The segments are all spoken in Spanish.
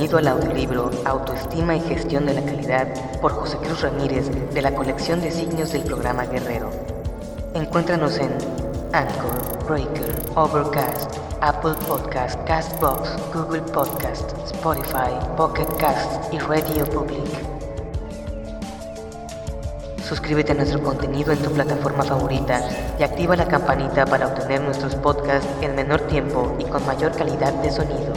Bienvenido al audiolibro Autoestima y Gestión de la Calidad por José Cruz Ramírez de la colección de signos del programa Guerrero. Encuéntranos en Anchor, Breaker, Overcast, Apple Podcast, Castbox, Google Podcast, Spotify, Pocket Cast y Radio Public. Suscríbete a nuestro contenido en tu plataforma favorita y activa la campanita para obtener nuestros podcasts en menor tiempo y con mayor calidad de sonido.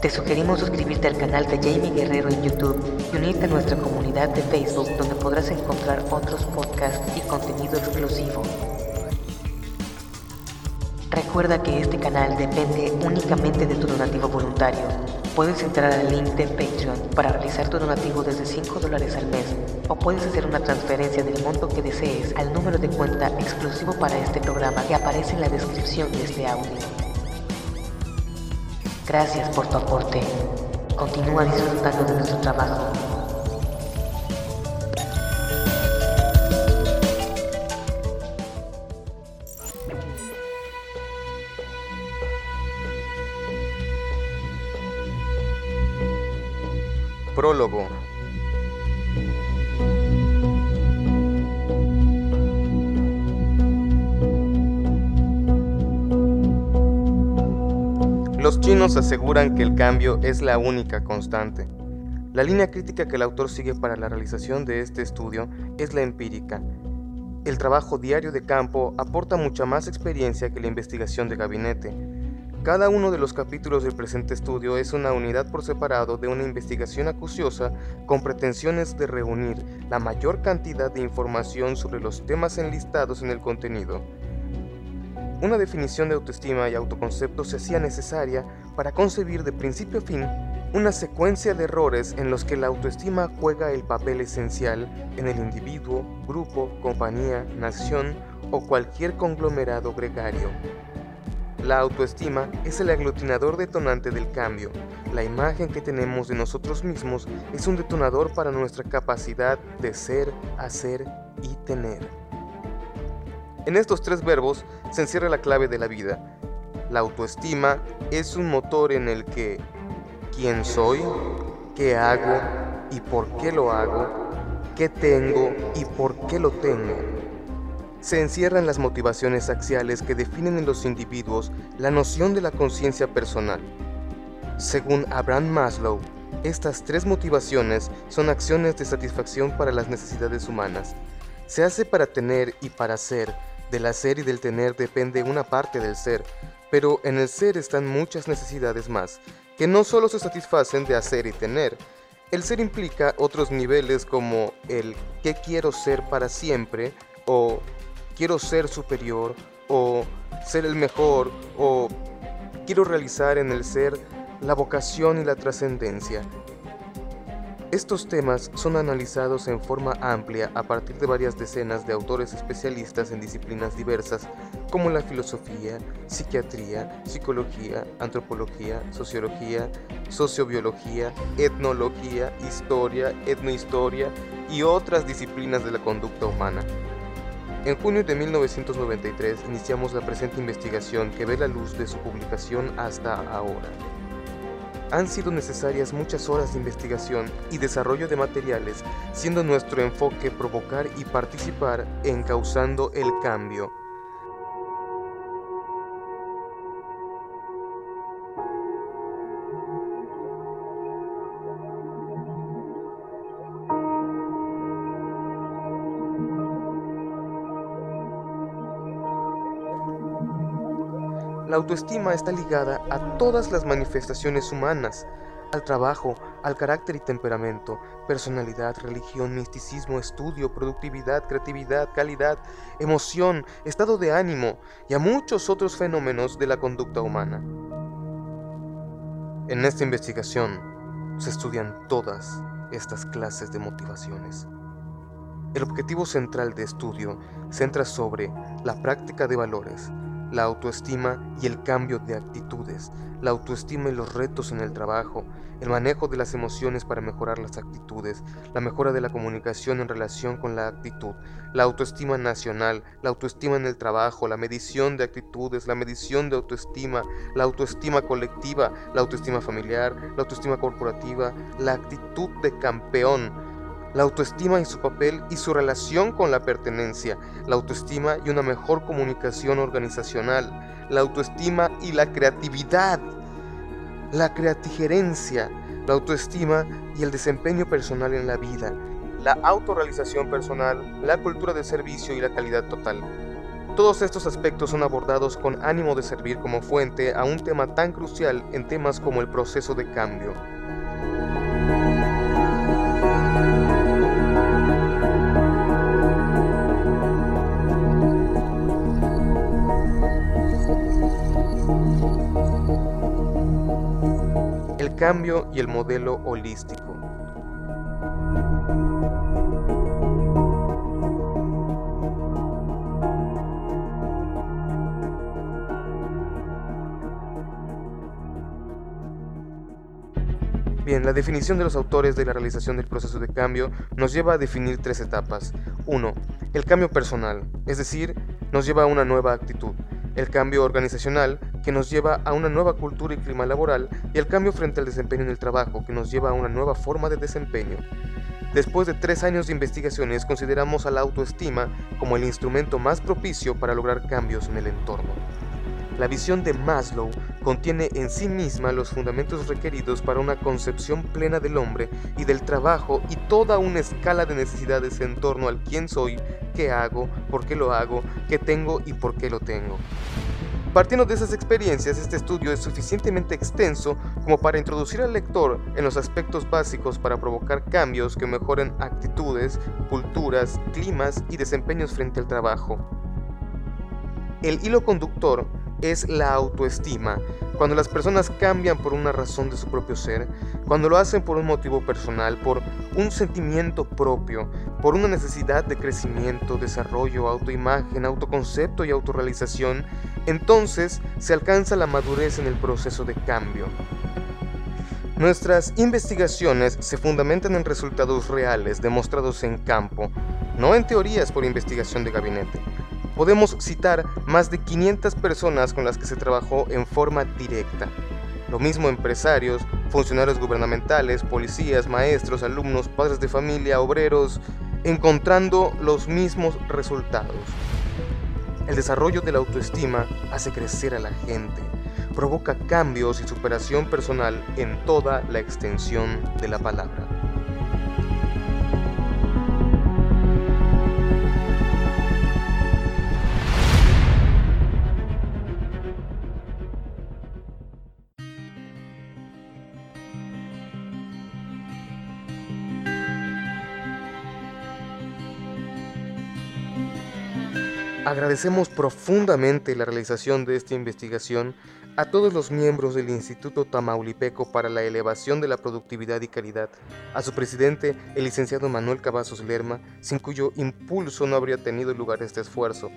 Te sugerimos suscribirte al canal de Jamie Guerrero en YouTube y unirte a nuestra comunidad de Facebook donde podrás encontrar otros podcasts y contenido exclusivo. Recuerda que este canal depende únicamente de tu donativo voluntario. Puedes entrar al link de Patreon para realizar tu donativo desde 5 dólares al mes o puedes hacer una transferencia del monto que desees al número de cuenta exclusivo para este programa que aparece en la descripción de este audio. Gracias por tu aporte. Continúa disfrutando de nuestro trabajo. Prólogo Los chinos aseguran que el cambio es la única constante. La línea crítica que el autor sigue para la realización de este estudio es la empírica. El trabajo diario de campo aporta mucha más experiencia que la investigación de gabinete. Cada uno de los capítulos del presente estudio es una unidad por separado de una investigación acuciosa con pretensiones de reunir la mayor cantidad de información sobre los temas enlistados en el contenido. Una definición de autoestima y autoconcepto se hacía necesaria para concebir de principio a fin una secuencia de errores en los que la autoestima juega el papel esencial en el individuo, grupo, compañía, nación o cualquier conglomerado gregario. La autoestima es el aglutinador detonante del cambio. La imagen que tenemos de nosotros mismos es un detonador para nuestra capacidad de ser, hacer y tener. En estos tres verbos se encierra la clave de la vida. La autoestima es un motor en el que quién soy, qué hago y por qué lo hago, qué tengo y por qué lo tengo. Se encierran las motivaciones axiales que definen en los individuos la noción de la conciencia personal. Según Abraham Maslow, estas tres motivaciones son acciones de satisfacción para las necesidades humanas. Se hace para tener y para ser, del hacer y del tener depende una parte del ser, pero en el ser están muchas necesidades más, que no solo se satisfacen de hacer y tener. El ser implica otros niveles como el qué quiero ser para siempre, o quiero ser superior, o ser el mejor, o quiero realizar en el ser la vocación y la trascendencia. Estos temas son analizados en forma amplia a partir de varias decenas de autores especialistas en disciplinas diversas como la filosofía, psiquiatría, psicología, antropología, sociología, sociobiología, etnología, historia, etnohistoria y otras disciplinas de la conducta humana. En junio de 1993 iniciamos la presente investigación que ve la luz de su publicación hasta ahora han sido necesarias muchas horas de investigación y desarrollo de materiales, siendo nuestro enfoque provocar y participar en causando el cambio. La autoestima está ligada a todas las manifestaciones humanas, al trabajo, al carácter y temperamento, personalidad, religión, misticismo, estudio, productividad, creatividad, calidad, emoción, estado de ánimo y a muchos otros fenómenos de la conducta humana. En esta investigación se estudian todas estas clases de motivaciones. El objetivo central de estudio centra sobre la práctica de valores, la autoestima y el cambio de actitudes, la autoestima y los retos en el trabajo, el manejo de las emociones para mejorar las actitudes, la mejora de la comunicación en relación con la actitud, la autoestima nacional, la autoestima en el trabajo, la medición de actitudes, la medición de autoestima, la autoestima colectiva, la autoestima familiar, la autoestima corporativa, la actitud de campeón, la autoestima y su papel y su relación con la pertenencia, la autoestima y una mejor comunicación organizacional, la autoestima y la creatividad, la creatigerencia, la autoestima y el desempeño personal en la vida, la autorrealización personal, la cultura de servicio y la calidad total. Todos estos aspectos son abordados con ánimo de servir como fuente a un tema tan crucial en temas como el proceso de cambio. Cambio y el modelo holístico. Bien, la definición de los autores de la realización del proceso de cambio nos lleva a definir tres etapas. 1. El cambio personal, es decir, nos lleva a una nueva actitud. El cambio organizacional, que nos lleva a una nueva cultura y clima laboral, y el cambio frente al desempeño en el trabajo, que nos lleva a una nueva forma de desempeño. Después de tres años de investigaciones, consideramos a la autoestima como el instrumento más propicio para lograr cambios en el entorno. La visión de Maslow contiene en sí misma los fundamentos requeridos para una concepción plena del hombre y del trabajo y toda una escala de necesidades en torno al quién soy, qué hago, por qué lo hago, qué tengo y por qué lo tengo. Partiendo de esas experiencias, este estudio es suficientemente extenso como para introducir al lector en los aspectos básicos para provocar cambios que mejoren actitudes, culturas, climas y desempeños frente al trabajo. El hilo conductor es la autoestima, cuando las personas cambian por una razón de su propio ser, cuando lo hacen por un motivo personal, por un sentimiento propio, por una necesidad de crecimiento, desarrollo, autoimagen, autoconcepto y autorrealización, entonces se alcanza la madurez en el proceso de cambio. Nuestras investigaciones se fundamentan en resultados reales demostrados en campo, no en teorías por investigación de gabinete. Podemos citar más de 500 personas con las que se trabajó en forma directa. Lo mismo empresarios, funcionarios gubernamentales, policías, maestros, alumnos, padres de familia, obreros, encontrando los mismos resultados. El desarrollo de la autoestima hace crecer a la gente, provoca cambios y superación personal en toda la extensión de la palabra. Agradecemos profundamente la realización de esta investigación a todos los miembros del Instituto Tamaulipeco para la Elevación de la Productividad y Calidad, a su presidente, el licenciado Manuel Cavazos Lerma, sin cuyo impulso no habría tenido lugar este esfuerzo,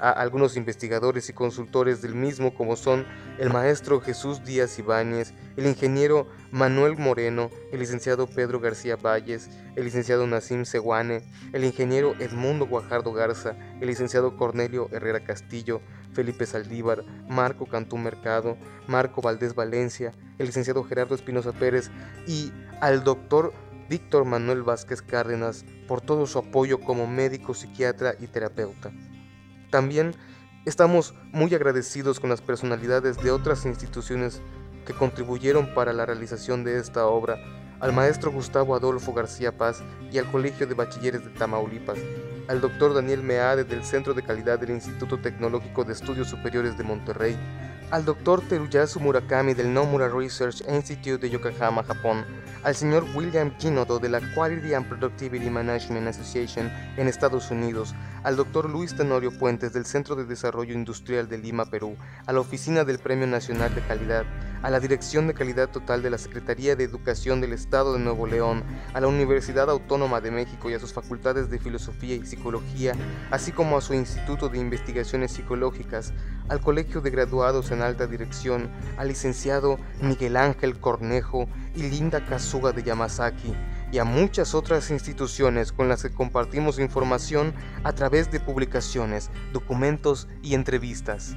a algunos investigadores y consultores del mismo como son el maestro Jesús Díaz Ibáñez, el ingeniero Manuel Moreno, el licenciado Pedro García Valles, el licenciado Nacim Seguane, el ingeniero Edmundo Guajardo Garza, el licenciado Cornelio Herrera Castillo, Felipe Saldívar, Marco Cantú Mercado, Marco Valdés Valencia, el licenciado Gerardo Espinosa Pérez y al doctor Víctor Manuel Vázquez Cárdenas por todo su apoyo como médico, psiquiatra y terapeuta. También estamos muy agradecidos con las personalidades de otras instituciones que contribuyeron para la realización de esta obra, al maestro Gustavo Adolfo García Paz y al Colegio de Bachilleres de Tamaulipas, al doctor Daniel Meade del Centro de Calidad del Instituto Tecnológico de Estudios Superiores de Monterrey, al doctor Teruyasu Murakami del Nomura Research Institute de Yokohama, Japón, al señor William Ginodo de la Quality and Productivity Management Association en Estados Unidos, al doctor Luis Tenorio Puentes del Centro de Desarrollo Industrial de Lima, Perú, a la Oficina del Premio Nacional de Calidad, a la Dirección de Calidad Total de la Secretaría de Educación del Estado de Nuevo León, a la Universidad Autónoma de México y a sus facultades de Filosofía y Psicología, así como a su Instituto de Investigaciones Psicológicas, al Colegio de Graduados en Alta Dirección, al licenciado Miguel Ángel Cornejo y Linda Kazuga de Yamazaki, y a muchas otras instituciones con las que compartimos información a través de publicaciones, documentos y entrevistas.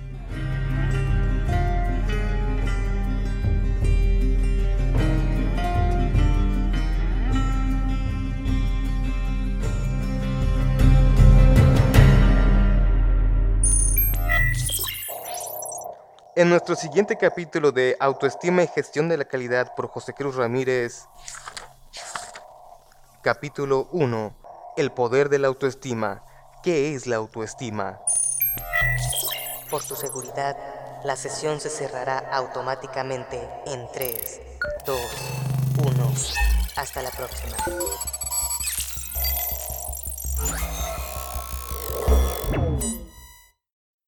En nuestro siguiente capítulo de Autoestima y Gestión de la Calidad por José Cruz Ramírez, capítulo 1, El poder de la autoestima. ¿Qué es la autoestima? Por tu seguridad, la sesión se cerrará automáticamente en 3, 2, 1. Hasta la próxima.